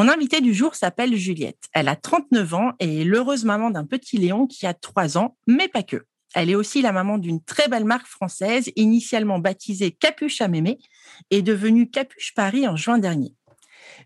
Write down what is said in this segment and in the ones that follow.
Mon invitée du jour s'appelle Juliette. Elle a 39 ans et est l'heureuse maman d'un petit Léon qui a 3 ans, mais pas que. Elle est aussi la maman d'une très belle marque française, initialement baptisée Capuche à Mémé et devenue Capuche Paris en juin dernier.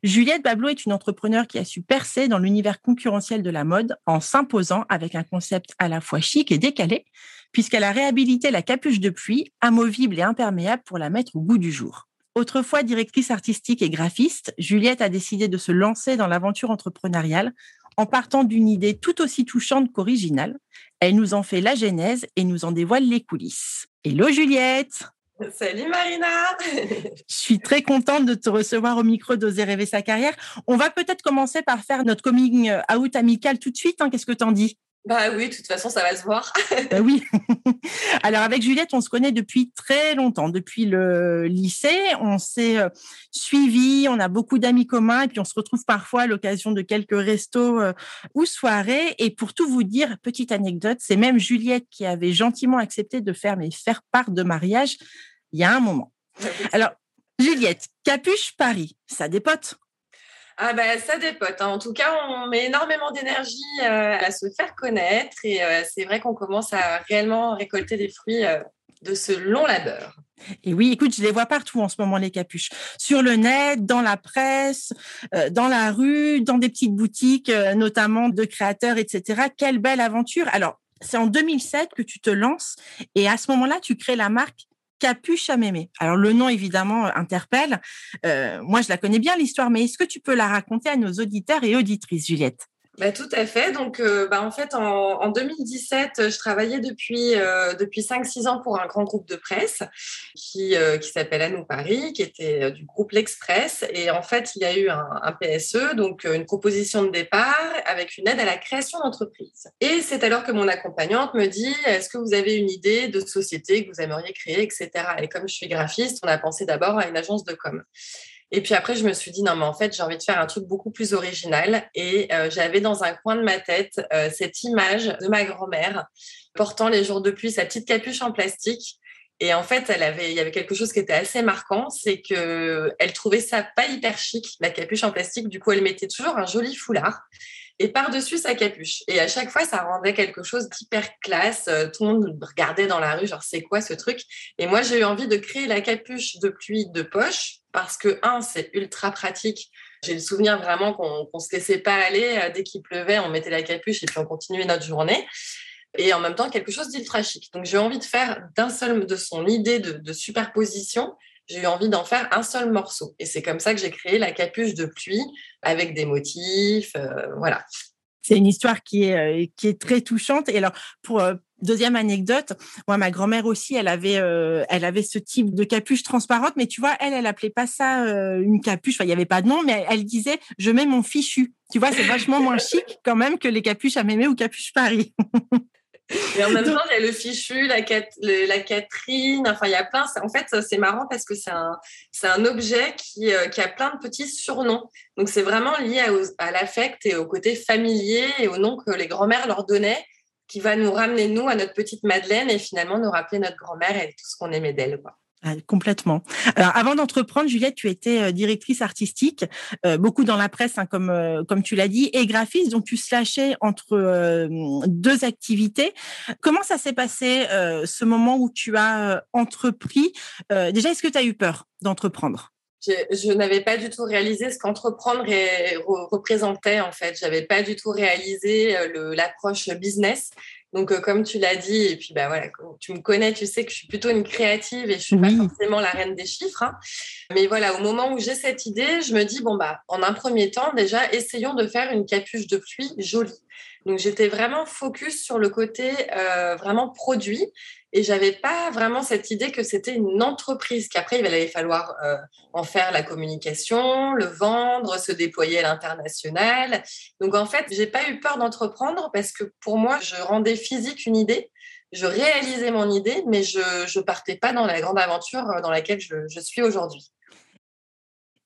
Juliette Bablot est une entrepreneure qui a su percer dans l'univers concurrentiel de la mode en s'imposant avec un concept à la fois chic et décalé, puisqu'elle a réhabilité la capuche de pluie, amovible et imperméable pour la mettre au goût du jour. Autrefois directrice artistique et graphiste, Juliette a décidé de se lancer dans l'aventure entrepreneuriale en partant d'une idée tout aussi touchante qu'originale. Elle nous en fait la genèse et nous en dévoile les coulisses. Hello Juliette Salut Marina Je suis très contente de te recevoir au micro d'Oser rêver sa carrière. On va peut-être commencer par faire notre coming out amical tout de suite. Hein. Qu'est-ce que t'en dis? Bah oui, de toute façon, ça va se voir. bah oui. Alors avec Juliette, on se connaît depuis très longtemps, depuis le lycée. On s'est euh, suivis, on a beaucoup d'amis communs et puis on se retrouve parfois à l'occasion de quelques restos euh, ou soirées. Et pour tout vous dire, petite anecdote, c'est même Juliette qui avait gentiment accepté de faire mes faire part de mariage il y a un moment. Ah Alors Juliette, Capuche Paris, ça dépote ah ben ça dépote. Hein. En tout cas, on met énormément d'énergie euh, à se faire connaître et euh, c'est vrai qu'on commence à réellement récolter des fruits euh, de ce long labeur. Et oui, écoute, je les vois partout en ce moment, les capuches. Sur le net, dans la presse, dans la rue, dans des petites boutiques, notamment de créateurs, etc. Quelle belle aventure. Alors, c'est en 2007 que tu te lances et à ce moment-là, tu crées la marque Capuche à mémé. Alors le nom évidemment interpelle. Euh, moi je la connais bien l'histoire, mais est-ce que tu peux la raconter à nos auditeurs et auditrices, Juliette? Bah, tout à fait. Donc, euh, bah, en fait, en, 2017, je travaillais depuis, euh, depuis 5-6 ans pour un grand groupe de presse qui, euh, s'appelle À nous Paris, qui était du groupe L'Express. Et en fait, il y a eu un, un, PSE, donc une proposition de départ avec une aide à la création d'entreprise. Et c'est alors que mon accompagnante me dit Est-ce que vous avez une idée de société que vous aimeriez créer, etc. Et comme je suis graphiste, on a pensé d'abord à une agence de com. Et puis après, je me suis dit, non, mais en fait, j'ai envie de faire un truc beaucoup plus original. Et euh, j'avais dans un coin de ma tête euh, cette image de ma grand-mère portant les jours de pluie sa petite capuche en plastique. Et en fait, elle avait, il y avait quelque chose qui était assez marquant, c'est que elle trouvait ça pas hyper chic, la capuche en plastique. Du coup, elle mettait toujours un joli foulard et par-dessus sa capuche. Et à chaque fois, ça rendait quelque chose d'hyper classe. Euh, tout le monde regardait dans la rue, genre, c'est quoi ce truc? Et moi, j'ai eu envie de créer la capuche de pluie de poche parce que, un, c'est ultra pratique. J'ai le souvenir vraiment qu'on ne se laissait pas aller. Euh, dès qu'il pleuvait, on mettait la capuche et puis on continuait notre journée. Et en même temps, quelque chose d'ultra chic. Donc, j'ai envie de faire d'un seul, de son idée de, superposition, j'ai eu envie d'en faire un seul morceau. Et c'est comme ça que j'ai créé la capuche de pluie avec des motifs. Euh, voilà. C'est une histoire qui est, euh, qui est très touchante. Et alors, pour, Deuxième anecdote, moi ma grand-mère aussi, elle avait euh, elle avait ce type de capuche transparente, mais tu vois, elle elle appelait pas ça euh, une capuche. Enfin, il y avait pas de nom, mais elle, disait je mets mon fichu. Tu vois, c'est vachement moins chic quand même que les capuches à Mémé ou capuche Paris. Et en même temps, il y a le fichu, la, la Catherine, enfin, il y a plein. En fait, c'est marrant parce que c'est un, un objet qui, euh, qui, a plein de petits surnoms. Donc, c'est vraiment lié à, à l'affect et au côté familier et au nom que les grands-mères leur donnaient qui va nous ramener, nous, à notre petite Madeleine et finalement nous rappeler notre grand-mère et tout ce qu'on aimait d'elle. Ah, complètement. Avant d'entreprendre, Juliette, tu étais euh, directrice artistique, euh, beaucoup dans la presse, hein, comme euh, comme tu l'as dit, et graphiste. Donc, tu slashais entre deux activités. Comment ça s'est passé ce moment où tu as entrepris Déjà, est-ce que tu as eu peur d'entreprendre? Je, n'avais pas du tout réalisé ce qu'entreprendre représentait en fait. J'avais pas du tout réalisé l'approche business. Donc, euh, comme tu l'as dit, et puis bah voilà, tu me connais, tu sais que je suis plutôt une créative et je suis pas forcément la reine des chiffres. Hein. Mais voilà, au moment où j'ai cette idée, je me dis bon bah, en un premier temps, déjà, essayons de faire une capuche de pluie jolie. Donc, j'étais vraiment focus sur le côté euh, vraiment produit et j'avais pas vraiment cette idée que c'était une entreprise, qu'après il allait falloir euh, en faire la communication, le vendre, se déployer à l'international. Donc en fait, j'ai pas eu peur d'entreprendre parce que pour moi, je rendais physique une idée, je réalisais mon idée, mais je ne partais pas dans la grande aventure dans laquelle je suis aujourd'hui.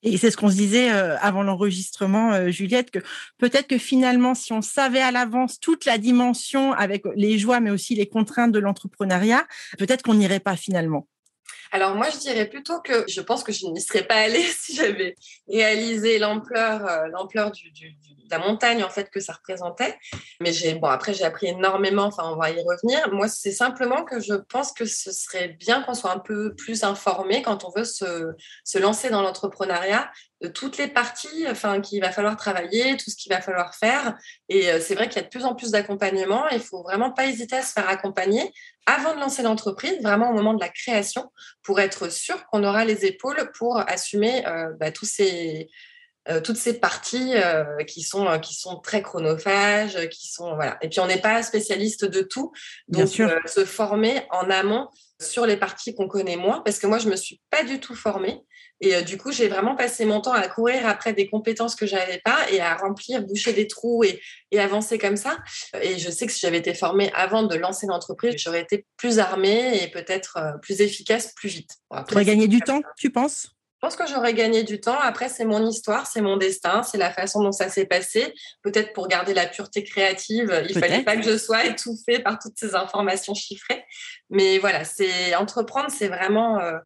Et c'est ce qu'on se disait euh, avant l'enregistrement, euh, Juliette, que peut-être que finalement, si on savait à l'avance toute la dimension avec les joies, mais aussi les contraintes de l'entrepreneuriat, peut-être qu'on n'irait pas finalement. Alors moi, je dirais plutôt que je pense que je n'y serais pas allée si j'avais réalisé l'ampleur, euh, l'ampleur de la montagne en fait que ça représentait. Mais j'ai bon après j'ai appris énormément. Enfin, on va y revenir. Moi, c'est simplement que je pense que ce serait bien qu'on soit un peu plus informé quand on veut se, se lancer dans l'entrepreneuriat toutes les parties enfin, qu'il va falloir travailler, tout ce qu'il va falloir faire. Et euh, c'est vrai qu'il y a de plus en plus d'accompagnement. Il faut vraiment pas hésiter à se faire accompagner avant de lancer l'entreprise, vraiment au moment de la création, pour être sûr qu'on aura les épaules pour assumer euh, bah, tous ces, toutes ces parties qui, sont, qui sont très chronophages, qui sont voilà. Et puis on n'est pas spécialiste de tout, donc se former en amont sur les parties qu'on connaît moins, parce que moi je me suis pas du tout formée. Et euh, du coup, j'ai vraiment passé mon temps à courir après des compétences que j'avais pas et à remplir, boucher des trous et, avancer comme ça. Et je sais que si j'avais été formée avant de lancer l'entreprise, j'aurais été plus armée et peut-être euh, plus efficace plus vite. tu aurais gagné du temps, tu penses? Je pense que j'aurais gagné du temps. Après, c'est mon histoire, c'est mon destin, c'est la façon dont ça s'est passé. Peut-être pour garder la pureté créative, il fallait pas que je sois étouffée par toutes ces informations chiffrées. Mais voilà, c'est entreprendre, c'est vraiment, euh,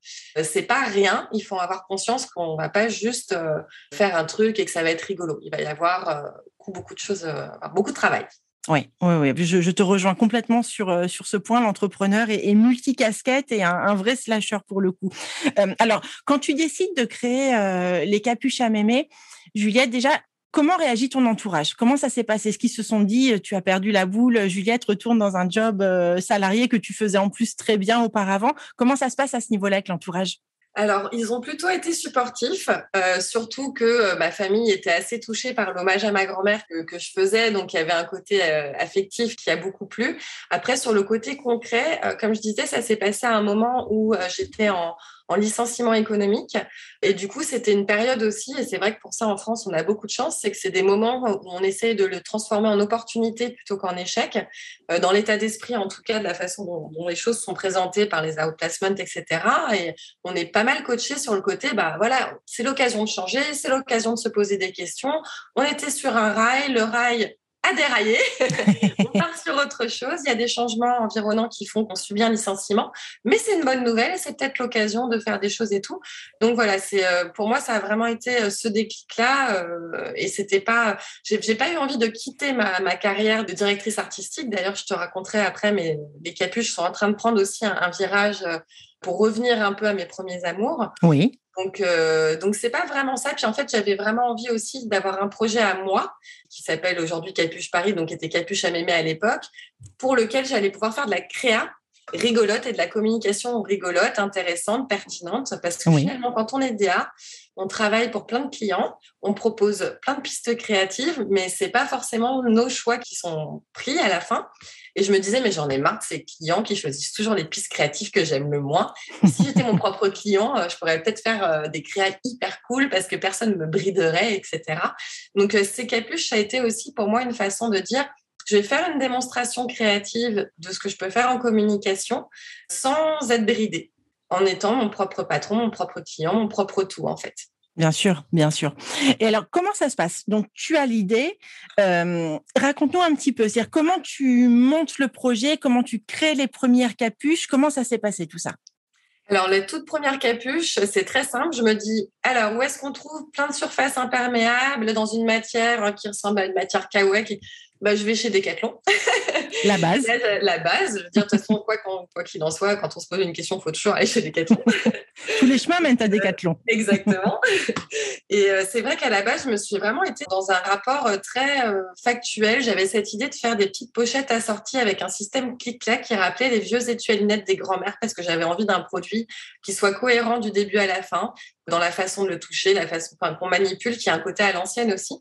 c'est pas rien. Il faut avoir conscience qu'on va pas juste euh, faire un truc et que ça va être rigolo. Il va y avoir euh, beaucoup, beaucoup de choses, beaucoup de travail. Oui, oui, oui. Je, te rejoins complètement sur, euh, ce point. L'entrepreneur est, est multicasquette et un, vrai slasher pour le coup. Euh, alors, quand tu décides de créer euh, les capuches à mémé, Juliette, déjà, comment réagit ton entourage? Comment ça s'est passé? Est-ce qu'ils se sont dit, tu as perdu la boule, Juliette, retourne dans un job salarié que tu faisais en plus très bien auparavant? Comment ça se passe à ce niveau-là avec l'entourage? Alors, ils ont plutôt été supportifs, euh, surtout que euh, ma famille était assez touchée par l'hommage à ma grand-mère que, je faisais, donc il y avait un côté euh, affectif qui a beaucoup plu. Après, sur le côté concret, comme je disais, ça s'est passé à un moment où j'étais en, en licenciement économique. Et du coup, c'était une période aussi, et c'est vrai que pour ça, en France, on a beaucoup de chance, c'est que c'est des moments où on essaye de le transformer en opportunité plutôt qu'en échec, euh, dans l'état d'esprit, en tout cas, de la façon dont, les choses sont présentées par les outplacements, etc. Et on est pas mal coaché sur le côté, bah voilà, c'est l'occasion de changer, c'est l'occasion de se poser des questions. On était sur un rail, le rail à dérailler. on part sur autre chose. Il y a des changements environnants qui font qu'on subit un licenciement, mais c'est une bonne nouvelle. C'est peut-être l'occasion de faire des choses et tout. Donc voilà, c'est euh, pour moi ça a vraiment été euh, ce déclic-là, euh, et c'était pas, j'ai pas eu envie de quitter ma, ma carrière de directrice artistique. D'ailleurs, je te raconterai après, mais les capuches sont en train de prendre aussi un, un virage pour revenir un peu à mes premiers amours. Oui. Donc, euh, donc c'est pas vraiment ça. Puis en fait, j'avais vraiment envie aussi d'avoir un projet à moi qui s'appelle aujourd'hui Capuche Paris, donc qui était Capuche à Mémé à l'époque, pour lequel j'allais pouvoir faire de la créa rigolote et de la communication rigolote, intéressante, pertinente, parce que finalement, quand on est DA, on travaille pour plein de clients, on propose plein de pistes créatives, mais c'est pas forcément nos choix qui sont pris à la fin. Et je me disais, mais j'en ai marre de ces clients qui choisissent toujours les pistes créatives que j'aime le moins. Si j'étais mon propre client, euh, je pourrais peut-être faire euh, des créas hyper cool parce que personne ne me briderait, etc. Donc, euh, ces capuches, ça a été aussi pour moi une façon de dire, je vais faire une démonstration créative de ce que je peux faire en communication sans être bridée, en étant mon propre patron, mon propre client, mon propre tout, en fait. Bien sûr, bien sûr. Et alors, comment ça se passe? Donc, tu as l'idée. Euh, raconte-nous un petit peu. C'est-à-dire, comment tu montes le projet? Comment tu crées les premières capuches? Comment ça s'est passé tout ça? Alors, les toutes premières capuches, c'est très simple. Je me dis, alors, où est-ce qu'on trouve plein de surfaces imperméables dans une matière qui ressemble à une matière kawaii bah, je vais chez Decathlon. La base. la, base. Je veux dire, de toute façon, quoi qu'il en soit, quand on se pose une question, il faut toujours aller chez Decathlon. Tous les chemins mènent à Decathlon. Exactement. Et euh, c'est vrai qu'à la base, je me suis vraiment été dans un rapport euh, très euh, factuel. J'avais cette idée de faire des petites pochettes assorties avec un système clic-clac qui rappelait les vieux études des grands-mères parce que j'avais envie d'un produit qui soit cohérent du début à la fin, dans la façon de le toucher, la façon qu'on manipule, qui a un côté à l'ancienne aussi.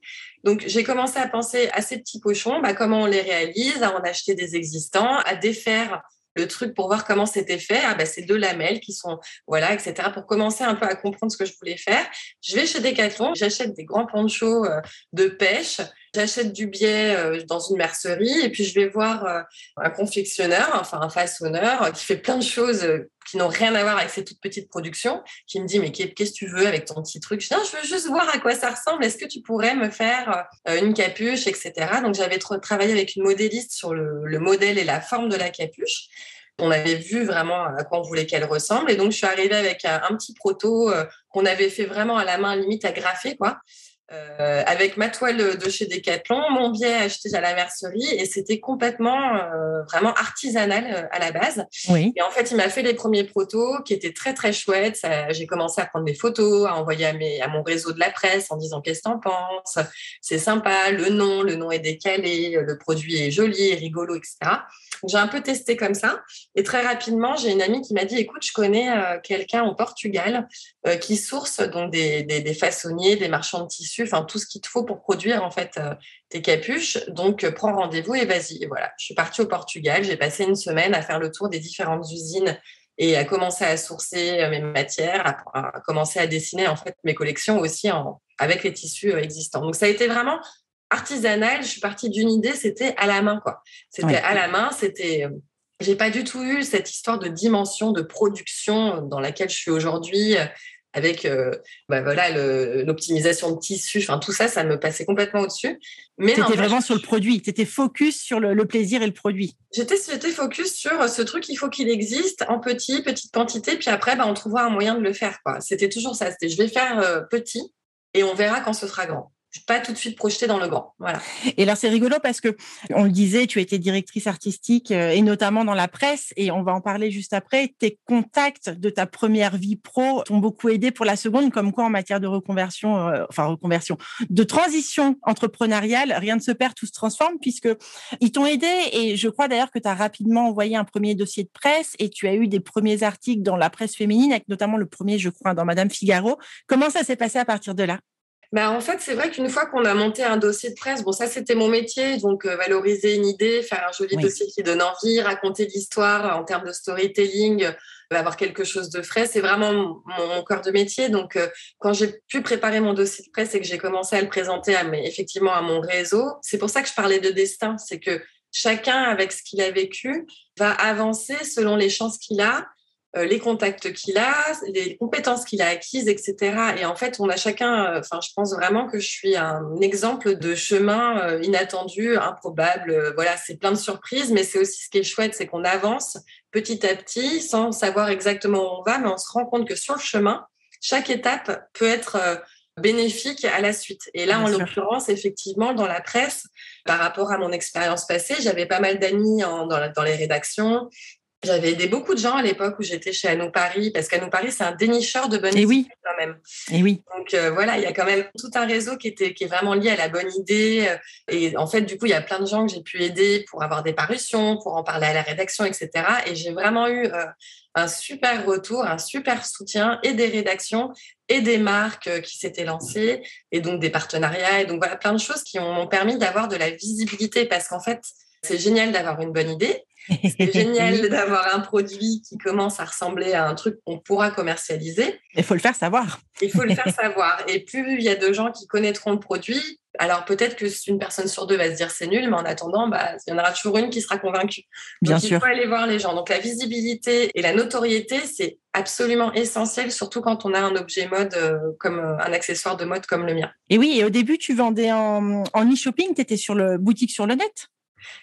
Donc, j'ai commencé à penser à ces petits pochons, bah, comment on les réalise, à en acheter des existants, à défaire le truc pour voir comment c'était fait, ah ben, c'est deux lamelles qui sont, voilà, etc. Pour commencer un peu à comprendre ce que je voulais faire, je vais chez Decathlon, j'achète des grands ponchos euh, de pêche, j'achète du biais euh, dans une mercerie et puis je vais voir euh, un confectionneur, enfin un façonneur qui fait plein de choses qui n'ont rien à voir avec ces toutes petites productions, qui me dit mais qu'est-ce que tu veux avec ton petit truc? Je non, je veux juste voir à quoi ça ressemble. Est-ce que tu pourrais me faire une capuche, etc. Donc j'avais travaillé avec une modéliste sur le, le modèle et la forme de la capuche. On avait vu vraiment à quoi on voulait qu'elle ressemble. Et donc, je suis arrivée avec un, petit proto euh, qu'on avait fait vraiment à la main, limite à graffer, quoi. Euh, avec ma toile de chez Decathlon, mon biais acheté à la mercerie et c'était complètement euh, vraiment artisanal à la base. Oui. Et en fait, il m'a fait les premiers protos qui étaient très très chouettes. J'ai commencé à prendre des photos, à envoyer à, mes, à mon réseau de la presse en disant qu'est-ce que t'en penses, c'est sympa, le nom, le nom est décalé, le produit est joli, rigolo, etc. J'ai un peu testé comme ça. Et très rapidement, j'ai une amie qui m'a dit, écoute, je connais euh, quelqu'un au Portugal euh, qui source donc des, des, façonniers, des marchands de tissus, enfin tout ce qu'il te faut pour produire en fait euh, tes capuches. Donc, prends rendez-vous et vas-y. Et voilà, je suis partie au Portugal. J'ai passé une semaine à faire le tour des différentes usines et à commencer à sourcer mes matières, à, commencer à dessiner en fait mes collections aussi en, avec les tissus existants. Donc ça a été vraiment artisanale. Je suis partie d'une idée, c'était à la main, quoi. C'était à la main, c'était. Euh, j'ai pas du tout eu cette histoire de dimension de production dans laquelle je suis aujourd'hui, euh, avec euh, bah voilà l'optimisation de tissus. Enfin, tout ça, ça me passait complètement au-dessus. Mais c'était vraiment sur le produit. Tu étais focus sur le, plaisir et le produit. J'étais focus sur ce truc. Il faut qu'il existe en petit, petite quantité. Puis après, bah, on trouvera un moyen de le faire. C'était toujours ça. C'était je vais faire petit et on verra quand ce sera grand pas tout de suite projeté dans le grand. Voilà. Et là, c'est rigolo parce que on le disait, tu étais directrice artistique euh, et notamment dans la presse, et on va en parler juste après. Tes contacts de ta première vie pro t'ont beaucoup aidé pour la seconde, comme quoi en matière de reconversion, euh, enfin reconversion, de transition entrepreneuriale, rien ne se perd, tout se transforme, puisque ils t'ont aidé. Et je crois d'ailleurs que tu as rapidement envoyé un premier dossier de presse et tu as eu des premiers articles dans la presse féminine, avec notamment le premier, je crois, dans Madame Figaro. Comment ça s'est passé à partir de là? Bah, en fait, c'est vrai qu'une fois qu'on a monté un dossier de presse, bon, ça, c'était mon métier, donc euh, valoriser une idée, faire un joli dossier qui donne envie, raconter l'histoire en termes de storytelling, euh, avoir quelque chose de frais, c'est vraiment mon, cœur de métier. Donc, euh, quand j'ai pu préparer mon dossier de presse et que j'ai commencé à le présenter à mes, effectivement à mon réseau, c'est pour ça que je parlais de destin, c'est que chacun, avec ce qu'il a vécu, va avancer selon les chances qu'il a euh, les contacts qu'il a, les compétences qu'il a acquises, etc. Et en fait, on a chacun, euh, enfin, je pense vraiment que je suis un exemple de chemin euh, inattendu, improbable. Voilà, c'est plein de surprises, mais c'est aussi ce qui est chouette, c'est qu'on avance petit à petit sans savoir exactement où on va, mais on se rend compte que sur le chemin, chaque étape peut être bénéfique à la suite. Et là, en l'occurrence, effectivement, dans la presse, par rapport à mon expérience passée, j'avais pas mal d'amis dans, dans, les rédactions j'avais aidé beaucoup de gens à l'époque où j'étais chez Anneau Paris, parce qu'Anneau Paris, c'est un dénicheur de bonnes idées oui. quand même. Et oui. Donc euh, voilà, il y a quand même tout un réseau qui, était, qui est vraiment lié à la bonne idée. Euh, et en fait, du coup, il y a plein de gens que j'ai pu aider pour avoir des parutions, pour en parler à la rédaction, etc. Et j'ai vraiment eu euh, un super retour, un super soutien et des rédactions et des marques qui s'étaient lancées, et donc des partenariats. Et donc voilà, plein de choses qui m'ont permis d'avoir de la visibilité, parce qu'en fait, c'est génial d'avoir une bonne idée, c'est génial d'avoir un produit qui commence à ressembler à un truc qu'on pourra commercialiser. Il faut le faire savoir. Il faut le faire savoir. Et plus il y a de gens qui connaîtront le produit, alors peut-être que une personne sur deux va se dire c'est nul, mais en attendant, bah, il y en aura toujours une qui sera convaincue. Bien sûr. Il faut aller voir les gens. Donc la visibilité et la notoriété, c'est absolument essentiel, surtout quand on a un objet mode euh, comme euh, un accessoire de mode comme le mien. Et oui, et au début, tu vendais en, en e-shopping, tu étais sur le boutique sur le net?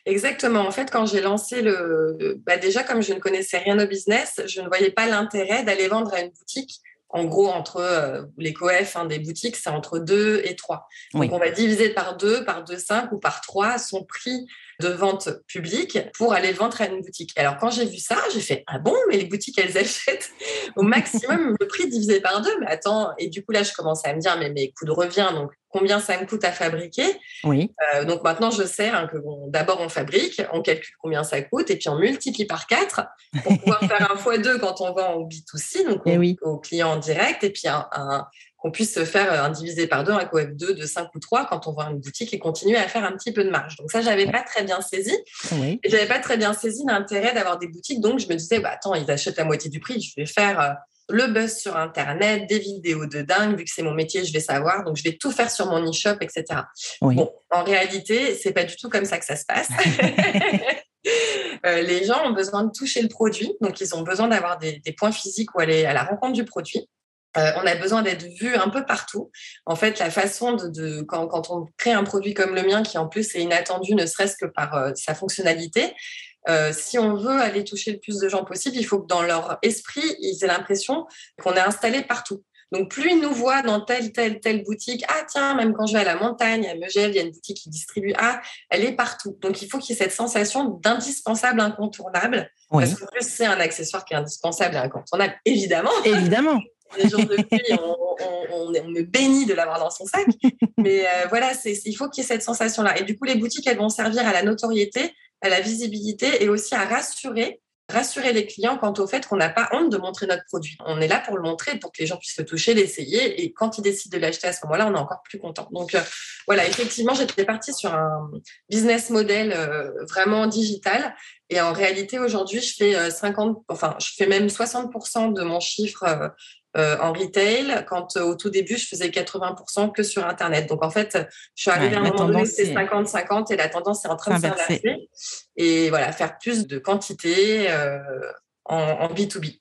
Exactement. En fait, quand j'ai lancé le, bah déjà comme je ne connaissais rien au business, je ne voyais pas l'intérêt d'aller vendre à une boutique. En gros, entre euh, les coef hein, des boutiques, c'est entre 2 et 3. Donc, on va diviser par 2, par 2,5 ou par 3 son prix de vente publique pour aller vendre à une boutique. Alors, quand j'ai vu ça, j'ai fait Ah bon, mais les boutiques, elles achètent au maximum le prix divisé par deux. Mais attends, et du coup, là, je commençais à me dire Mais mes coûts de revient, donc combien ça me coûte à fabriquer. Oui. Euh, donc maintenant, je sais hein, que d'abord on fabrique, on calcule combien ça coûte et puis on multiplie par 4 pour pouvoir faire un x2 quand on vend au B2C, donc eh au, client en direct, et puis un, qu'on puisse se faire un divisé par deux, un coef 2 de 5 ou 3 quand on voit une boutique et continuer à faire un petit peu de marge. Donc ça, j'avais pas très bien saisi. Oui. Et j'avais pas très bien saisi l'intérêt d'avoir des boutiques. Donc je me disais, bah, attends, ils achètent la moitié du prix, je vais faire le buzz sur Internet, des vidéos de dingue, vu que c'est mon métier, je vais savoir, donc je vais tout faire sur mon e-shop, etc. Bon, en réalité, c'est pas du tout comme ça que ça se passe. Euh, les gens ont besoin de toucher le produit, donc ils ont besoin d'avoir des, points physiques ou aller à la rencontre du produit. Euh, on a besoin d'être vu un peu partout. En fait, la façon de, quand, on crée un produit comme le mien, qui en plus est inattendu, ne serait-ce que par euh, sa fonctionnalité, euh, si on veut aller toucher le plus de gens possible, il faut que dans leur esprit, ils aient l'impression qu'on est installé partout. Donc, plus ils nous voient dans telle, telle, telle boutique, ah tiens, même quand je vais à la montagne, à Megève, il y a une boutique qui distribue, ah, elle est partout. Donc, il faut qu'il y ait cette sensation d'indispensable, incontournable. Parce que plus, c'est un accessoire qui est indispensable et incontournable, évidemment. Évidemment. Les jours de pluie, on, me bénit de l'avoir dans son sac. Mais euh, voilà, il faut qu'il y ait cette sensation-là. Et du coup, les boutiques, elles vont servir à la notoriété à la visibilité et aussi à rassurer rassurer les clients quant au fait qu'on n'a pas honte de montrer notre produit. On est là pour le montrer, pour que les gens puissent le toucher, l'essayer. Et quand ils décident de l'acheter à ce moment-là, on est encore plus content. Donc euh, voilà, effectivement, j'étais partie sur un business model euh, vraiment digital. Et en réalité, aujourd'hui, je fais 50, euh, enfin, je fais même 60% de mon chiffre euh, en retail, quand euh, au tout début, je faisais 80% que sur Internet. Donc, en fait, je suis arrivée à un moment donné, c'est 50-50 et la tendance est en train de s'inverser. Et voilà, faire plus de quantité euh, en, B2B.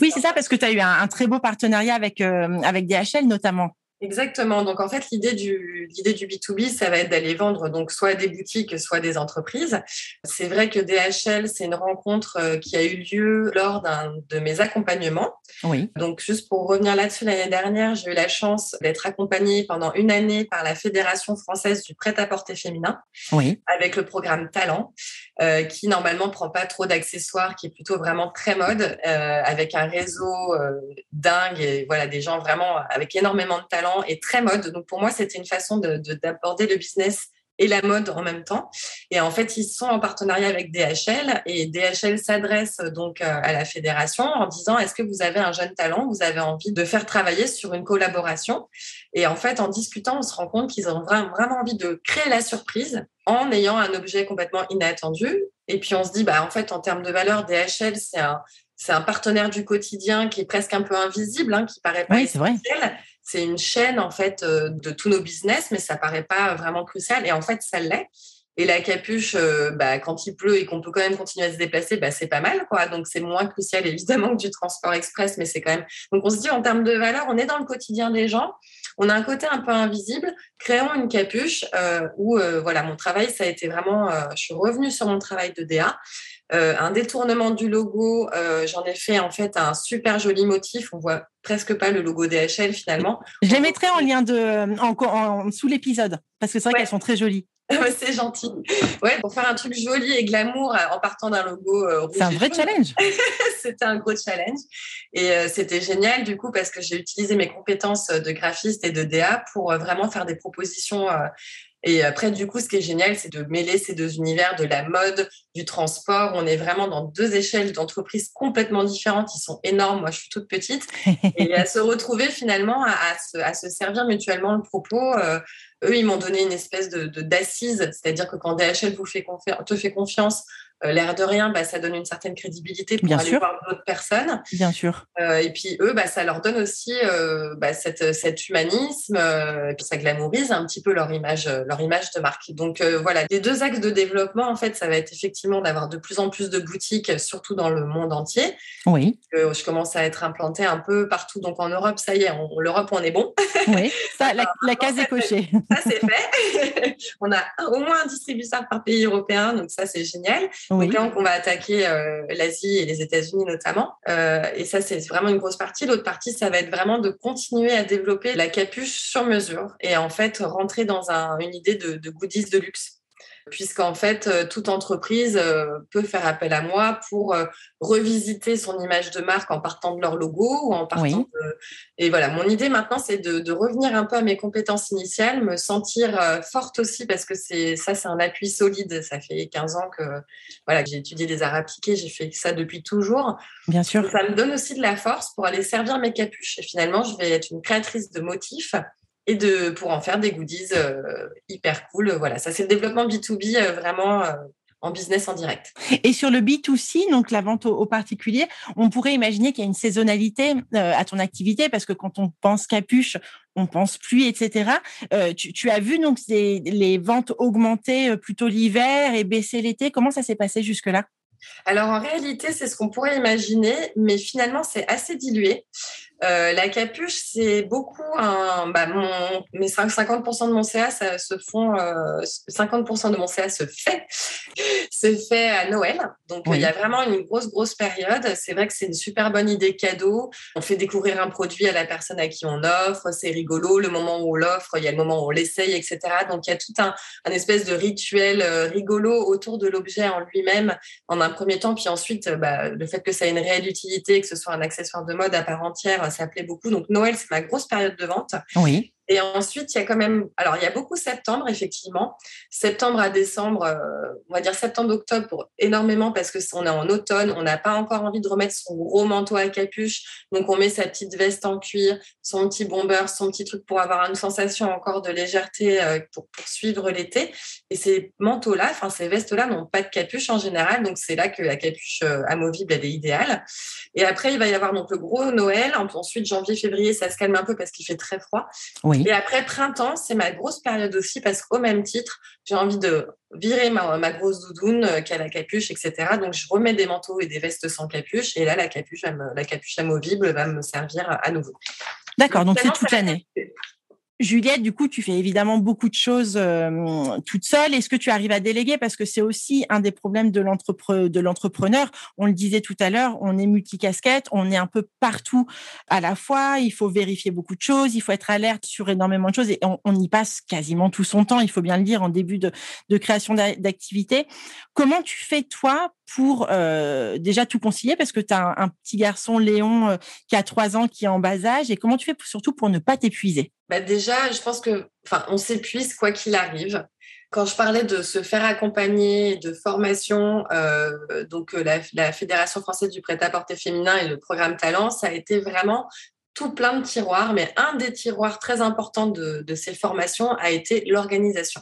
Oui, c'est ça, parce que tu as eu un, très beau partenariat avec, avec DHL notamment. Exactement. Donc en fait, l'idée du l'idée du B2B, ça va être d'aller vendre donc soit des boutiques, soit des entreprises. C'est vrai que DHL, c'est une rencontre euh, qui a eu lieu lors d'un de mes accompagnements. Oui. Donc juste pour revenir là-dessus, l'année dernière, j'ai eu la chance d'être accompagnée pendant une année par la Fédération française du prêt-à-porter féminin. Oui. Avec le programme Talent, euh, qui normalement prend pas trop d'accessoires, qui est plutôt vraiment très mode, euh, avec un réseau euh, dingue et voilà des gens vraiment avec énormément de talent et très mode. Donc pour moi, c'était une façon d'aborder le business et la mode en même temps. Et en fait, ils sont en partenariat avec DHL et DHL s'adresse donc euh, à la fédération en disant est-ce que vous avez un jeune talent, vous avez envie de faire travailler sur une collaboration? Et en fait, en discutant, on se rend compte qu'ils ont vraiment envie de créer la surprise en ayant un objet complètement inattendu. Et puis on se dit bah en fait en termes de valeur, DHL c'est un c'est un partenaire du quotidien qui est presque un peu invisible, hein, qui paraît pas oui, essentiel. Vrai c'est une chaîne en fait euh, de tous nos business, mais ça paraît pas vraiment crucial. Et en fait, ça l'est. Et la capuche, euh, bah, quand il pleut et qu'on peut quand même continuer à se déplacer, bah, c'est pas mal, quoi. Donc c'est moins crucial évidemment que du transport express, mais c'est quand même. Donc on se dit en termes de valeur, on est dans le quotidien des gens. On a un côté un peu invisible. Créons une capuche euh, où voilà, mon travail, ça a été vraiment. je suis revenue sur mon travail de DA. Euh, un détournement du logo, euh, j'en ai fait en fait un super joli motif. On voit presque pas le logo DHL finalement. Je les mettrai en lien de en, sous l'épisode parce que c'est vrai qu'elles sont très jolies. c'est gentil. Ouais, pour faire un truc joli et glamour euh, en partant d'un logo C'est un vrai challenge. c'était un gros challenge et c'était génial du coup parce que j'ai utilisé mes compétences de graphiste et de DA pour vraiment faire des propositions et après, du coup, ce qui est génial, c'est de mêler ces deux univers de la mode, du transport. On est vraiment dans deux échelles d'entreprises complètement différentes. Ils sont énormes. Moi, je suis toute petite. Et à se retrouver finalement, à, se, servir mutuellement le propos. Euh, eux, ils m'ont donné une espèce de d'assise, c'est-à-dire que quand DHL vous fait te fait confiance, l'air de rien, bah, ça donne une certaine crédibilité pour aller voir d'autres personnes. Bien sûr. Euh, et puis eux, bah, ça leur donne aussi euh, bah, cet humanisme, et puis ça glamourise un petit peu leur image, leur image de marque. Donc voilà, les deux axes de développement, en fait, ça va être effectivement d'avoir de plus en plus de boutiques, surtout dans le monde entier. Oui. je commence à être implantée un peu partout. Donc en Europe, ça y est, l'Europe, on est bon. Oui, ça, la, case est cochée. Ça, c'est fait. on a au moins un distributeur par pays européen, donc ça, c'est génial. Donc là, on va attaquer euh, l'Asie et les États-Unis notamment. Euh, et ça, c'est vraiment une grosse partie. L'autre partie, ça va être vraiment de continuer à développer la capuche sur mesure et en fait rentrer dans une idée de, goodies de luxe. Puisqu'en fait, euh, toute entreprise euh, peut faire appel à moi pour euh, revisiter son image de marque en partant de leur logo ou en partant de... Et voilà, mon idée maintenant, c'est de, revenir un peu à mes compétences initiales, me sentir forte aussi, parce que c'est ça, c'est un appui solide. Ça fait 15 ans que voilà, j'ai étudié les arts appliqués, j'ai fait ça depuis toujours. Bien sûr. ça me donne aussi de la force pour aller servir mes capuches. Et finalement, je vais être une créatrice de motifs et de pour en faire des goodies euh, hyper cool. Voilà, ça c'est le développement B2B euh, vraiment euh, en business en direct. Et sur le B2C, donc la vente au, particulier, on pourrait imaginer qu'il y a une saisonnalité à ton activité parce que quand on pense capuche, on pense pluie, etc. tu, as vu donc les ventes augmenter plutôt l'hiver et baisser l'été? Comment ça s'est passé jusque-là? Alors en réalité, c'est ce qu'on pourrait imaginer, mais finalement, c'est assez dilué. Euh, la capuche, c'est beaucoup un. Bah, mon, mes 50% de mon CA, ça se font. 50% euh, de mon CA se fait, se fait à Noël. Donc il y a vraiment une grosse, grosse période. C'est vrai que c'est une super bonne idée cadeau. On fait découvrir un produit à la personne à qui on offre. C'est rigolo. Le moment où on l'offre, il y a le moment où on l'essaye, etc. Donc il y a tout un, un espèce de rituel euh, rigolo autour de l'objet en lui-même en un premier temps. Puis ensuite, bah, le fait que ça ait une réelle utilité, que ce soit un accessoire de mode à part entière, ça plaît beaucoup. Donc Noël, c'est ma grosse période de vente. Oui. Et ensuite, il y a quand même, alors il y a beaucoup septembre, effectivement. Septembre à décembre, euh, on va dire septembre-octobre pour énormément parce que on est en automne, on n'a pas encore envie de remettre son gros manteau à capuche. Donc on met sa petite veste en cuir, son petit bomber, son petit truc pour avoir une sensation encore de légèreté euh, pour poursuivre l'été. Et ces manteaux-là, enfin ces vestes-là n'ont pas de capuche en général. Donc c'est là que la capuche euh, amovible, elle est idéale. Et après, il va y avoir donc le gros Noël. Ensuite, janvier, février, ça se calme un peu parce qu'il fait très froid. Et après printemps, c'est ma grosse période aussi parce qu'au même titre, j'ai envie de virer ma, grosse doudoune euh, qui a la capuche, etc. Donc je remets des manteaux et des vestes sans capuche. Et là, la capuche, la capuche amovible va me servir à nouveau. D'accord, donc c'est toute l'année. Juliette, du coup, tu fais évidemment beaucoup de choses euh, toute seule. Est-ce que tu arrives à déléguer? Parce que c'est aussi un des problèmes de l'entrepreneur. On le disait tout à l'heure, on est multicasquette, on est un peu partout à la fois. Il faut vérifier beaucoup de choses, il faut être alerte sur énormément de choses et on, y passe quasiment tout son temps, il faut bien le dire, en début de, de création d'activité. Comment tu fais, toi, pour euh, déjà tout concilier parce que tu as un, petit garçon, Léon, euh, qui a trois ans, qui est en bas âge. Et comment tu fais surtout pour ne pas t'épuiser? Bah Déjà, je pense que, on s'épuise quoi qu'il arrive. Quand je parlais de se faire accompagner, de formation, euh, donc la, Fédération française du prêt-à-porter féminin et le programme Talent, ça a été vraiment tout plein de tiroirs, mais un des tiroirs très importants de ces formations a été l'organisation.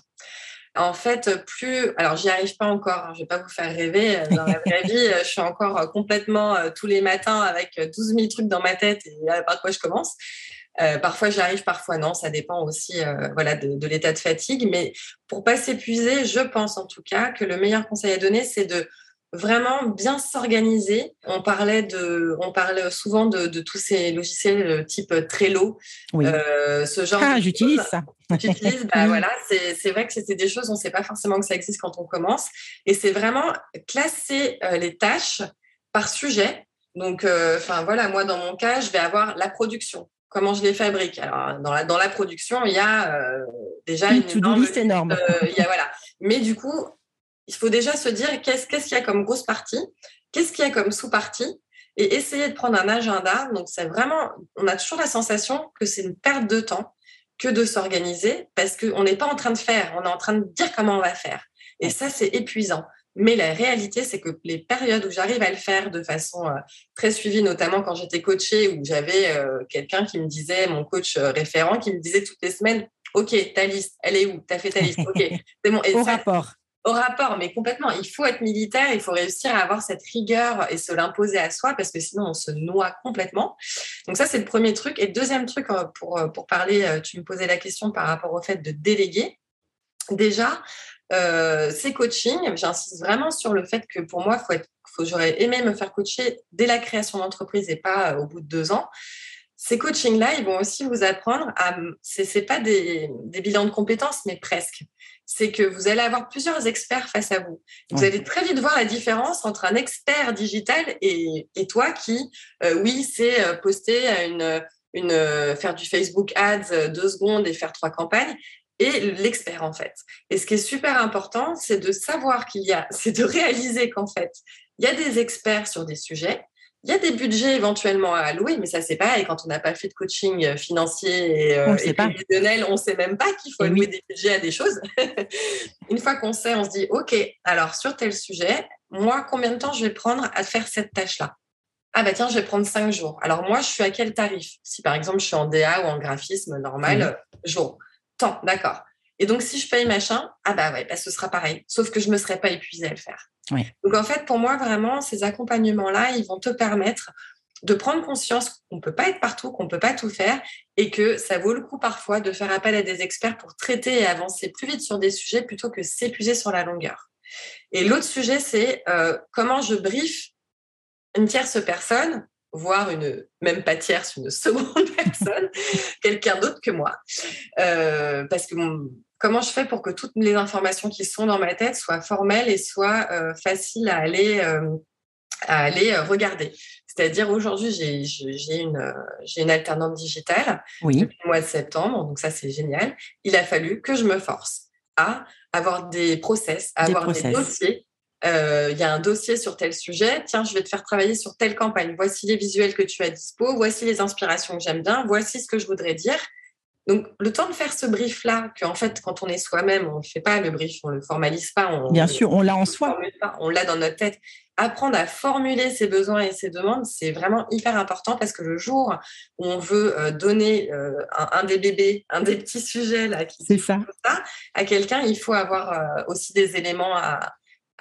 En fait, plus, alors j'y arrive pas encore, hein, je vais pas vous faire rêver. Euh, dans la vraie vie, euh, je suis encore euh, complètement tous les matins avec 12 000 trucs dans ma tête et par quoi je commence. parfois j'y arrive, parfois non, ça dépend aussi voilà, de, de l'état de fatigue. Mais pour pas s'épuiser, je pense en tout cas que le meilleur conseil à donner, c'est de vraiment bien s'organiser. On parlait de, on parlait souvent de, de tous ces logiciels euh, type Trello, oui. euh, ce genre. Ah, j'utilise ça. J'utilise, bah voilà, c'est vrai que c'était des choses, on ne sait pas forcément que ça existe quand on commence, et c'est vraiment classer euh, les tâches par sujet. Donc, euh, enfin voilà, moi dans mon cas, je vais avoir la production comment je les fabrique? Alors, dans la, dans la production, il y a déjà une, une liste énorme. il y a, voilà. Mais du coup, il faut déjà se dire qu'est-ce qu'il y a comme grosse partie, qu'est-ce qu'il y a comme sous-partie, et essayer de prendre un agenda. Donc, c'est vraiment, on a toujours la sensation que c'est une perte de temps que de s'organiser parce qu'on n'est pas en train de faire, on est en train de dire comment on va faire. Et ça, c'est épuisant. Mais la réalité, c'est que les périodes où j'arrive à le faire de façon euh, très suivie, notamment quand j'étais coachée, où j'avais euh, quelqu'un qui me disait, mon coach euh, référent, qui me disait toutes les semaines, OK, ta liste, elle est où? Tu as fait ta liste OK, c'est bon. Et Au rapport au rapport, mais complètement. Il faut être militaire, il faut réussir à avoir cette rigueur et se l'imposer à soi parce que sinon on se noie complètement. Donc ça, c'est le premier truc. Et deuxième truc, euh, pour, euh, pour parler, euh, tu me posais la question par rapport au fait de déléguer. Déjà, ces coachings, j'insiste vraiment sur le fait que pour moi, j'aurais aimé me faire coacher dès la création d'entreprise et pas au bout de deux ans ces coachings-là, ils vont aussi vous apprendre à. Ce n'est pas des, bilans de compétences, mais presque c'est que vous allez avoir plusieurs experts face à vous. Vous allez très vite voir la différence entre un expert digital et, toi qui, euh, oui, c'est euh, poster une, une, euh, faire du Facebook Ads deux secondes et faire trois campagnes. et l'expert en fait. Et ce qui est super important, c'est de savoir qu'il y a, c'est de réaliser qu'en fait, il y a des experts sur des sujets, il y a des budgets éventuellement à allouer, mais ça c'est pareil, quand on n'a pas fait de coaching euh, financier et, euh, prévisionnel, on ne sait même pas qu'il faut allouer des budgets à des choses. Une fois qu'on sait, on se dit, OK, alors sur tel sujet, moi, combien de temps je vais prendre à faire cette tâche-là? Ah bah tiens, je vais prendre cinq jours. Alors moi, je suis à quel tarif? Si par exemple, je suis en DA ou en graphisme normal, jour. Temps, d'accord. Et donc, si je paye machin, ah bah ouais, bah, ce sera pareil. Sauf que je ne me serais pas épuisée à le faire. Donc en fait, pour moi, vraiment, ces accompagnements-là, ils vont te permettre de prendre conscience qu'on ne peut pas être partout, qu'on ne peut pas tout faire et que ça vaut le coup parfois de faire appel à des experts pour traiter et avancer plus vite sur des sujets plutôt que s'épuiser sur la longueur. Et l'autre sujet, c'est euh, comment je brief une tierce personne, voire une même pas tierce, une seconde personne, quelqu'un d'autre que moi. Euh, parce que comment je fais pour que toutes les informations qui sont dans ma tête soient formelles et soient euh, faciles à aller, euh, à aller regarder. C'est-à-dire aujourd'hui, j'ai une, une alternante digitale depuis le mois de septembre, donc ça c'est génial. Il a fallu que je me force à avoir des process, à avoir des dossiers. Euh, il y a un dossier sur tel sujet, tiens, je vais te faire travailler sur telle campagne, voici les visuels que tu as dispo, voici les inspirations que j'aime bien, voici ce que je voudrais dire. Donc, le temps de faire ce brief-là, qu'en fait, quand on est soi-même, on ne fait pas le brief, on ne le formalise pas. On, Bien sûr, on l'a en soi. on l'a dans notre tête. Apprendre à formuler ses besoins et ses demandes, c'est vraiment hyper important parce que le jour où on veut euh, donner euh, un, des bébés, un des petits sujets là, qui ça. ça. à quelqu'un, il faut avoir aussi des éléments à,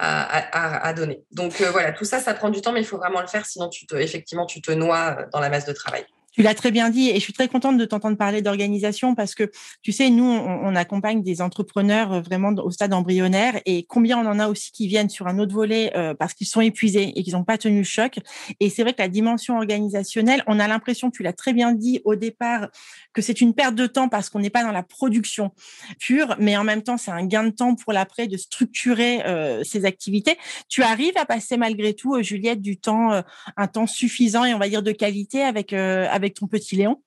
à, donner. Donc euh, voilà, tout ça, ça prend du temps, mais il faut vraiment le faire, sinon tu te, effectivement, tu te noies dans la masse de travail. Tu l'as très bien dit et je suis très contente de t'entendre parler d'organisation parce que tu sais, nous, on, accompagne des entrepreneurs euh, vraiment au stade embryonnaire et combien on en a aussi qui viennent sur un autre volet euh, parce qu'ils sont épuisés et qu'ils n'ont pas tenu le choc. Et c'est vrai que la dimension organisationnelle, on a l'impression, tu l'as très bien dit au départ, que c'est une perte de temps parce qu'on n'est pas dans la production pure, mais en même temps, c'est un gain de temps pour l'après de structurer euh, ces activités. Tu arrives à passer malgré tout, Juliette, du temps, un temps suffisant et on va dire de qualité avec, avec avec ton petit Léon?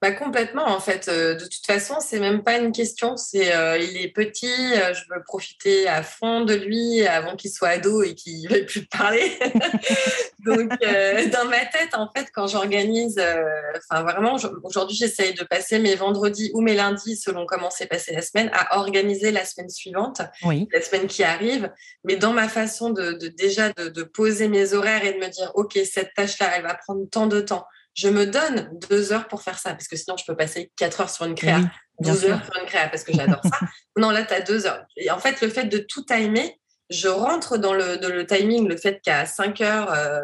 Bah, complètement, en fait. Euh, de toute façon, c'est même pas une question. C'est, euh, il est petit, euh, je veux profiter à fond de lui avant qu'il soit ado et qu'il ne veuille plus parler. Donc, dans ma tête, en fait, quand j'organise, enfin vraiment, aujourd'hui, j'essaye de passer mes vendredis ou mes lundis, selon comment s'est passée la semaine, à organiser la semaine suivante, la semaine qui arrive. Mais dans ma façon de, déjà de, de poser mes horaires et de me dire, OK, cette tâche-là, elle va prendre tant de temps je me donne deux heures pour faire ça, parce que sinon, je peux passer quatre heures sur une créa, douze heures sur une créa, parce que j'adore ça. non, là, tu as deux heures. Et en fait, le fait de tout timer, je rentre dans le, le timing, le fait qu'à 5 heures, euh,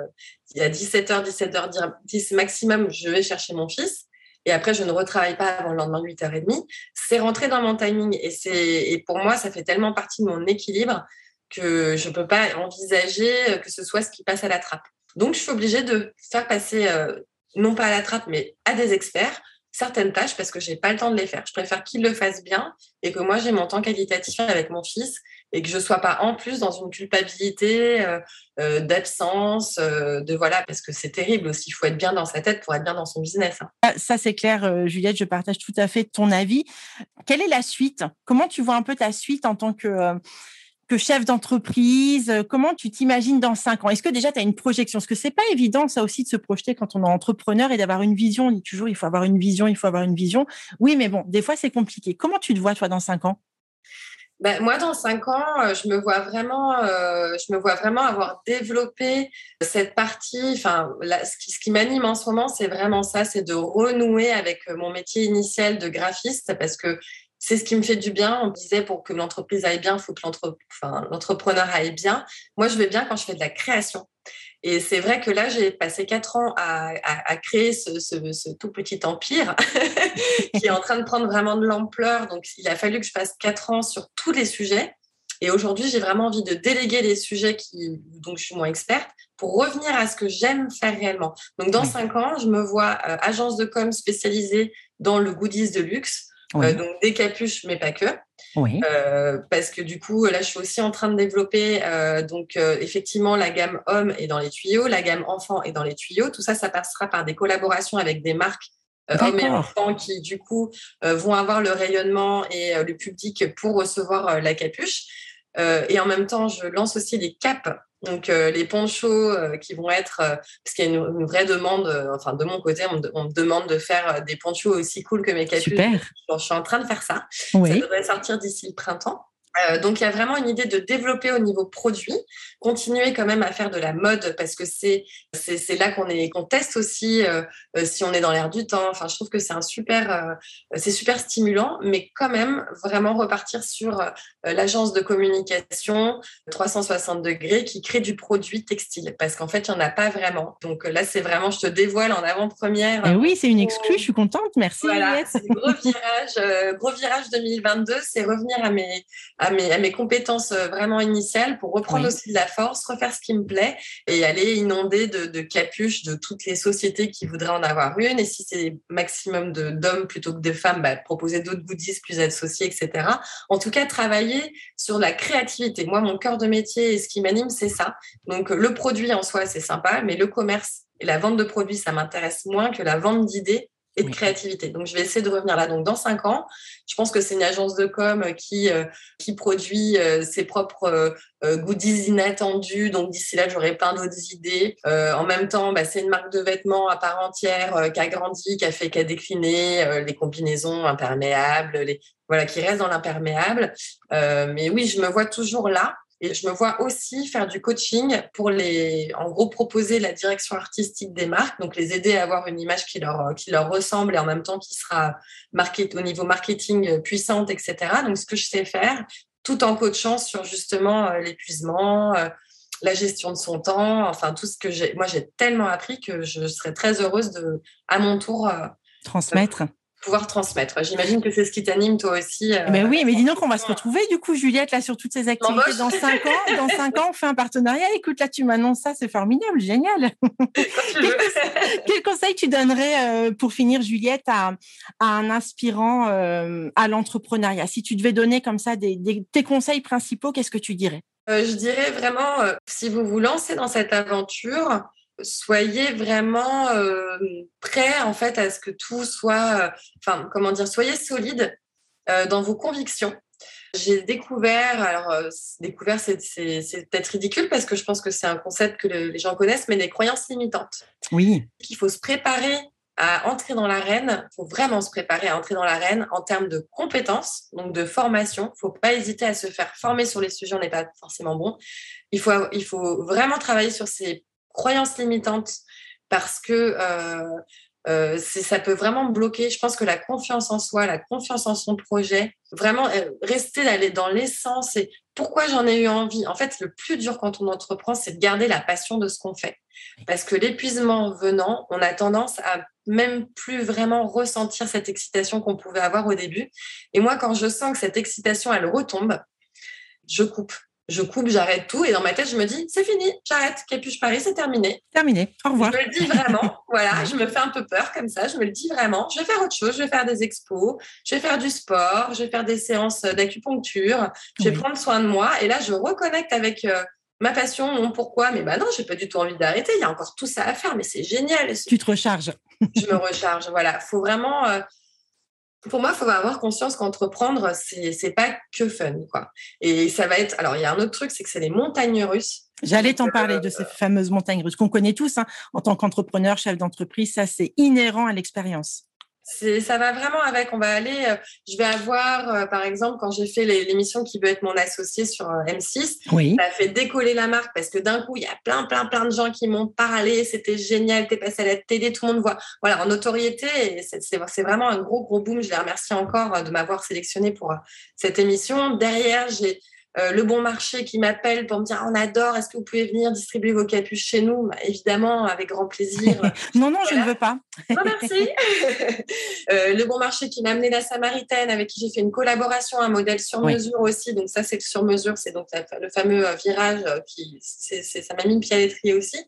il y a 17h, 17h10 maximum, je vais chercher mon fils. Et après, je ne retravaille pas avant le lendemain de 8h30. C'est rentré dans mon timing. Et, et pour moi, ça fait tellement partie de mon équilibre que je ne peux pas envisager que ce soit ce qui passe à la trappe. Donc, je suis obligée de faire passer euh, non pas à la trappe, mais à des experts, certaines tâches parce que j'ai pas le temps de les faire. Je préfère qu'ils le fassent bien et que moi j'ai mon temps qualitatif avec mon fils et que je sois pas en plus dans une culpabilité euh, euh, d'absence, euh, de voilà parce que c'est terrible aussi. Il faut être bien dans sa tête pour être bien dans son business. Hein. Ah, ça c'est clair, Juliette. Je partage tout à fait ton avis. Quelle est la suite? Comment tu vois un peu ta suite en tant que chef d'entreprise euh, Comment tu t'imagines dans cinq ans? Est-ce que déjà tu as une projection? Parce que c'est pas évident ça aussi de se projeter quand on est entrepreneur et d'avoir une vision. On dit toujours il faut avoir une vision, il faut avoir une vision. Oui, mais bon, des fois c'est compliqué. Comment tu te vois toi dans cinq ans? Ben, moi, dans cinq ans, euh, je me vois vraiment, euh, je me vois vraiment avoir développé cette partie. Enfin, ce qui, ce qui m'anime en ce moment, c'est vraiment ça, c'est de renouer avec mon métier initial de graphiste, parce que c'est ce qui me fait du bien. On disait pour que l'entreprise aille bien, il faut que l'entrepreneur aille bien. Moi, je vais bien quand je fais de la création. Et c'est vrai que là, j'ai passé quatre ans à, créer ce, tout petit empire qui est en train de prendre vraiment de l'ampleur. Donc, il a fallu que je passe quatre ans sur tous les sujets. Et aujourd'hui, j'ai vraiment envie de déléguer les sujets qui, dont je suis moins experte pour revenir à ce que j'aime faire réellement. Donc, dans cinq ans, je me vois euh, agence de com spécialisée dans le goodies de luxe. Euh, donc des capuches, mais pas que. Euh, parce que du coup, là, je suis aussi en train de développer. Euh, donc, effectivement, la gamme homme est dans les tuyaux, la gamme enfant est dans les tuyaux. Tout ça, ça passera par des collaborations avec des marques hommes et enfants qui du coup vont avoir le rayonnement et le public pour recevoir la capuche. et en même temps, je lance aussi les capes donc les ponchos qui vont être, parce qu'il y a une, vraie demande, enfin de mon côté, on me, demande de faire des ponchos aussi cool que mes capuches. Super. je suis en train de faire ça. Ça devrait sortir d'ici le printemps. Euh, donc, il y a vraiment une idée de développer au niveau produit, continuer quand même à faire de la mode parce que c'est c'est là qu'on est qu'on teste aussi euh, euh, si on est dans l'air du temps. Enfin, je trouve que c'est un super c'est super stimulant, mais quand même vraiment repartir sur l'agence de communication 360 degrés qui crée du produit textile parce qu'en fait, il n'y en a pas vraiment. Donc là, c'est vraiment je te dévoile en avant-première. Eh oui, c'est une exclue. Je suis contente. Merci. Voilà, gros virage, gros virage 2022, c'est revenir à mes à mes, compétences euh, vraiment initiales pour reprendre aussi de la force, refaire ce qui me plaît et aller inonder de, capuches de toutes les sociétés qui voudraient en avoir une. Et si c'est maximum d'hommes plutôt que de femmes, bah, proposer d'autres goodies plus associés, etc. En tout cas, travailler sur la créativité. Moi, mon cœur de métier et ce qui m'anime, c'est ça. Donc, le produit en soi, c'est sympa, mais le commerce et la vente de produits, ça m'intéresse moins que la vente d'idées et de créativité. Donc, je vais essayer de revenir là. Donc, dans cinq ans, je pense que c'est une agence de com qui, euh, qui produit euh, ses propres euh, goodies inattendus. Donc, d'ici là, j'aurai plein d'autres idées. en même temps, bah, c'est une marque de vêtements à part entière qui a grandi, qui a fait, qu'à décliner les combinaisons imperméables, les, voilà, qui reste dans l'imperméable. mais oui, je me vois toujours là. Et je me vois aussi faire du coaching pour en gros, proposer la direction artistique des marques, donc les aider à avoir une image qui leur, ressemble et en même temps qui sera au niveau marketing puissante, etc. Donc, ce que je sais faire, tout en coachant sur justement euh, l'épuisement, euh, la gestion de son temps, enfin tout ce que j'ai. Moi, j'ai tellement appris que je serais très heureuse de, à mon tour, euh, transmettre pouvoir transmettre. J'imagine que c'est ce qui t'anime toi aussi. Euh, mais oui, mais dis donc qu'on va se retrouver du coup, Juliette, là sur toutes ces activités dans cinq ans. Dans cinq ans, on fait un partenariat. Écoute, là, tu m'annonces ça, c'est formidable, génial. quel, conseil, tu donnerais euh, pour finir, Juliette, à, un aspirant euh, à l'entrepreneuriat? Si tu devais donner comme ça des, tes conseils principaux, qu'est-ce que tu dirais? Je dirais vraiment, si vous vous lancez dans cette aventure, soyez vraiment euh, prêts en fait à ce que tout soit, euh, enfin comment dire, soyez solide euh, dans vos convictions. J'ai découvert, alors découvert c'est, peut-être ridicule parce que je pense que c'est un concept que les gens connaissent, mais les croyances limitantes. Oui. Qu'il faut se préparer à entrer dans l'arène, il faut vraiment se préparer à entrer dans l'arène en termes de compétences, donc de formation. Il ne faut pas hésiter à se faire former sur les sujets, on n'est pas forcément bon. Il faut, il faut vraiment travailler sur ces croyances limitantes parce que euh, euh, ça peut vraiment bloquer. Je pense que la confiance en soi, la confiance en son projet, vraiment euh, rester dans l'essence et pourquoi j'en ai eu envie. En fait, le plus dur quand on entreprend, c'est de garder la passion de ce qu'on fait. Parce que l'épuisement venant, on a tendance à même plus vraiment ressentir cette excitation qu'on pouvait avoir au début. Et moi, quand je sens que cette excitation, elle retombe, je coupe je coupe, j'arrête tout. Et dans ma tête, je me dis, c'est fini, j'arrête. Capuche Paris, c'est terminé. Terminé. Au revoir. Je me le dis vraiment. voilà, je me fais un peu peur comme ça. Je me le dis vraiment. Je vais faire autre chose. Je vais faire des expos. Je vais faire du sport. Je vais faire des séances d'acupuncture. Je vais prendre soin de moi. Et là, je reconnecte avec euh, ma passion, mon pourquoi. Mais bah non, j'ai pas du tout envie d'arrêter. Il y a encore tout ça à faire. Mais c'est génial. Tu te recharges. je me recharge. Voilà. Faut vraiment. Euh, pour moi, il faut avoir conscience qu'entreprendre, c'est pas que fun, quoi. Et ça va être. Alors, il y a un autre truc, c'est que c'est les montagnes russes. J'allais t'en parler de ces fameuses montagnes russes qu'on connaît tous hein, en tant qu'entrepreneur, chef d'entreprise. Ça, c'est inhérent à l'expérience ça va vraiment avec. On va aller. Euh, je vais avoir, euh, par exemple, quand j'ai fait l'émission qui veut être mon associé sur euh, M6, oui. ça a fait décoller la marque parce que d'un coup, il y a plein, plein, plein de gens qui m'ont parlé. C'était génial. T'es passé à la télé, tout le monde voit. Voilà, en notoriété, c'est vraiment un gros, gros boom. Je les remercie encore de m'avoir sélectionné pour cette émission. Derrière, j'ai euh, le bon marché qui m'appelle pour me dire on adore, est-ce que vous pouvez venir distribuer vos capuches chez nous? Bah, Évidemment, avec grand plaisir. non, non, je ne veux pas. non, merci. Euh, le bon marché qui m'a amené la Samaritaine, avec qui j'ai fait une collaboration, un modèle sur mesure aussi. Donc ça, c'est sur mesure, c'est donc le fameux euh, virage qui, ça m'a mis le pied à l'étrier aussi.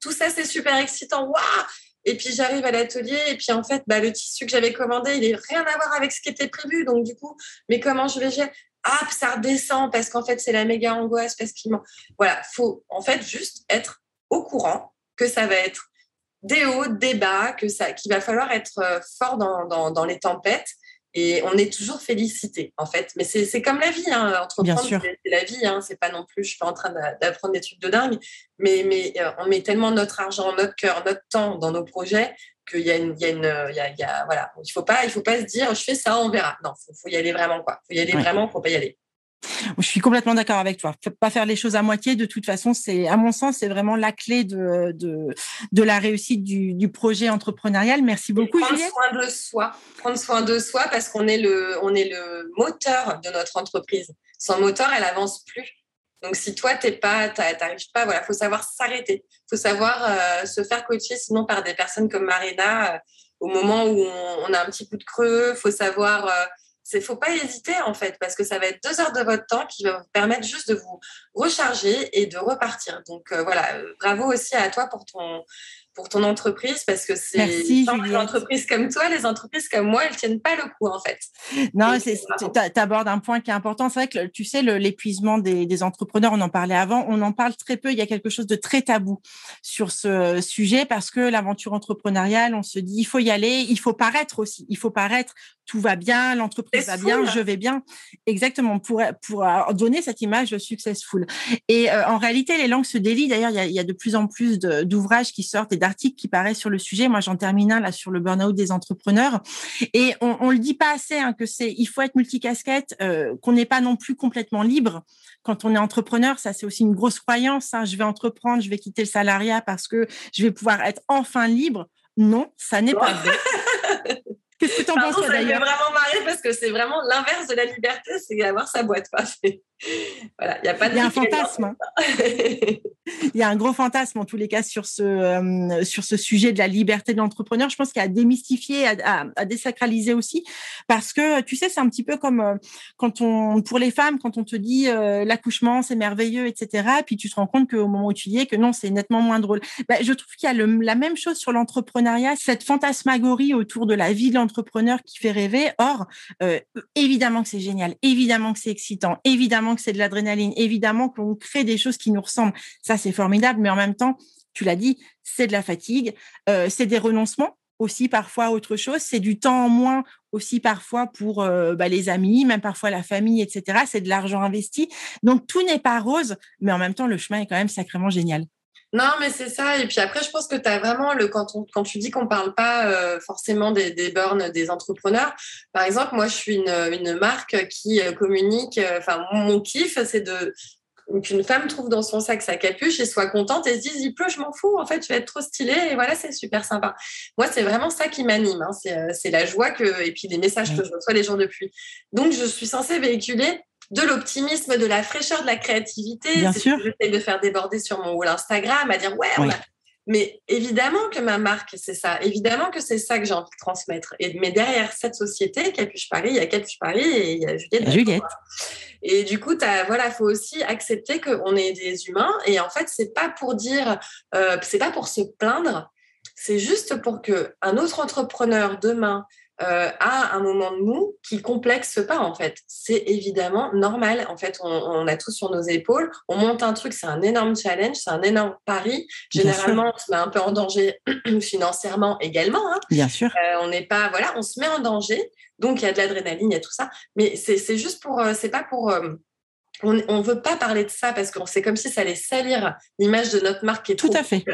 Tout ça, c'est super excitant. Waouh et puis j'arrive à l'atelier et puis en fait, bah, le tissu que j'avais commandé, il n'a rien à voir avec ce qui était prévu. Donc du coup, mais comment je vais gérer? Hop, ça redescend parce qu'en fait, c'est la méga angoisse, parce qu'il Voilà, faut en fait juste être au courant que ça va être des hauts, des bas, que ça, qu'il va falloir être fort dans, dans, dans les tempêtes et on est toujours félicité en fait. Mais c'est comme la vie, hein. entreprendre, c'est la vie. Hein. C'est pas non plus, je suis pas en train d'apprendre des trucs de dingue, mais, mais euh, on met tellement notre argent, notre cœur, notre temps dans nos projets qu'il y a une, il y a une, il y a, il y a, voilà, il faut pas, il faut pas se dire, je fais ça, on verra. Non, faut, faut y aller vraiment quoi. Faut y aller vraiment, faut pas y aller. Je suis complètement d'accord avec toi. Faut pas faire les choses à moitié. De toute façon, c'est, à mon sens, c'est vraiment la clé de, de, de la réussite du, du, projet entrepreneurial. Merci beaucoup, prendre soin de soi. Prendre soin de soi parce qu'on est le, on est le moteur de notre entreprise. Sans moteur, elle avance plus. Donc, si toi, t'es pas, t'arrives pas, voilà, faut savoir s'arrêter. Faut savoir euh, se faire coacher, sinon par des personnes comme Marina, euh, au moment où on, on, a un petit coup de creux. Faut savoir euh, c'est faut pas hésiter en fait parce que ça va être deux heures de votre temps qui va vous permettre juste de vous recharger et de repartir. Donc euh, voilà, bravo aussi à toi pour ton pour ton entreprise parce que c'est les entreprises comme toi, les entreprises comme moi, elles tiennent pas le coup en fait. Non, tu abordes un point qui est important. C'est vrai que tu sais, l'épuisement des, des, entrepreneurs, on en parlait avant, on en parle très peu. Il y a quelque chose de très tabou sur ce sujet parce que l'aventure entrepreneuriale, on se dit, il faut y aller, il faut paraître aussi, il faut paraître, tout va bien, l'entreprise va bien, je vais bien. Exactement, pour, pour donner cette image de successful. Et euh, en réalité, les langues se délient. D'ailleurs, il y a, il y a de plus en plus d'ouvrages qui sortent et d'articles qui paraissent sur le sujet. Moi, j'en termine un là sur le burn-out des entrepreneurs. Et on, on le dit pas assez hein, que c'est, il faut être multicasquette, euh, qu'on n'est pas non plus complètement libre quand on est entrepreneur. Ça, c'est aussi une grosse croyance. Hein. Je vais entreprendre, je vais quitter le salariat parce que je vais pouvoir être enfin libre. Non, ça n'est pas vrai. Qu'est-ce que tu en penses d'ailleurs Ça vraiment marrer parce que c'est vraiment l'inverse de la liberté, c'est avoir sa boîte. Voilà, il y a pas de. Il y a un fantasme. Il y a un gros fantasme en tous les cas sur ce euh, sur ce sujet de la liberté de l'entrepreneur. Je pense qu'il y a à démystifier, à, à, désacraliser aussi, parce que tu sais, c'est un petit peu comme euh, quand on pour les femmes, quand on te dit euh, l'accouchement c'est merveilleux, etc. Puis tu te rends compte qu'au moment où tu y es, que non, c'est nettement moins drôle. Ben, je trouve qu'il y a le, la même chose sur l'entrepreneuriat, cette fantasmagorie autour de la vie de l'entrepreneur qui fait rêver. Or, évidemment que c'est génial, évidemment que c'est excitant, évidemment c'est de l'adrénaline, évidemment qu'on crée des choses qui nous ressemblent. Ça, c'est formidable, mais en même temps, tu l'as dit, c'est de la fatigue, euh, c'est des renoncements aussi parfois autre chose, c'est du temps en moins aussi parfois pour euh, bah, les amis, même parfois la famille, etc. C'est de l'argent investi. Donc tout n'est pas rose, mais en même temps, le chemin est quand même sacrément génial. Non, mais c'est ça. Et puis après, je pense que tu as vraiment le quand, on, quand tu dis qu'on parle pas euh, forcément des, des burns des entrepreneurs. Par exemple, moi, je suis une, une marque qui euh, communique. Euh, enfin, mon kiff, c'est de qu'une femme trouve dans son sac sa capuche et soit contente et se dise il pleut, je m'en fous. En fait, je vais être trop stylée et voilà, c'est super sympa. Moi, c'est vraiment ça qui m'anime. Hein. C'est la joie que et puis les messages que je reçois les jours depuis. Donc, je suis censée véhiculer de l'optimisme, de la fraîcheur, de la créativité. Bien sûr. J'essaie de faire déborder sur mon wall Instagram, à dire ouais, on a... mais évidemment que ma marque, c'est ça. Évidemment que c'est ça que j'ai envie de transmettre. Et, mais derrière cette société, Capuche Paris, il y a Capuche Paris et il y a Juliette. Juliette. Et du coup, as, voilà, faut aussi accepter qu'on est des humains. Et en fait, c'est pas pour dire, euh, c'est pas pour se plaindre. C'est juste pour que un autre entrepreneur demain euh, à un moment de nous qui complexe pas en fait. C'est évidemment normal. En fait, on, on, a tout sur nos épaules. On monte un truc, c'est un énorme challenge, c'est un énorme pari. Généralement, on se met un peu en danger financièrement également. Hein. Bien sûr. Euh, on n'est pas, voilà, on se met en danger. Donc il y a de l'adrénaline, il y a tout ça. Mais c'est juste pour, euh, c'est pas pour euh, on ne veut pas parler de ça parce que c'est comme si ça allait salir l'image de notre marque qui est tout à fait.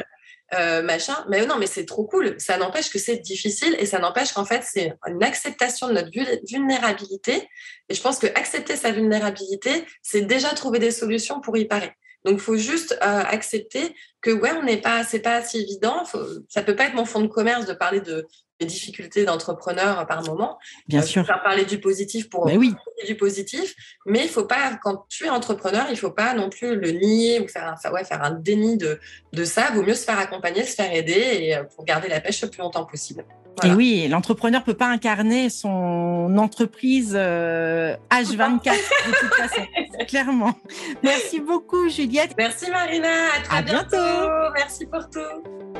Euh, machin. Mais non, mais c'est trop cool. Ça n'empêche que c'est difficile et ça n'empêche qu'en fait, c'est une acceptation de notre vulnérabilité. Et je pense que accepter sa vulnérabilité, c'est déjà trouver des solutions pour y parer. Donc, faut juste euh, accepter que ouais, on n'est pas, c'est pas si évident. Ça peut pas être mon fond de commerce de parler de des difficultés d'entrepreneur par moment. Bien euh, sûr. Faire parler du positif pour mais oui. du positif, mais il faut pas quand tu es entrepreneur, il faut pas non plus le nier ou faire un, ouais, faire un déni de de ça. Vaut mieux se faire accompagner, se faire aider et euh, pour garder la pêche le plus longtemps possible. Et oui, l'entrepreneur peut pas incarner son entreprise euh, H24 de toute façon, clairement. Merci beaucoup, Juliette. Merci, Marina. À très bientôt. Merci pour tout.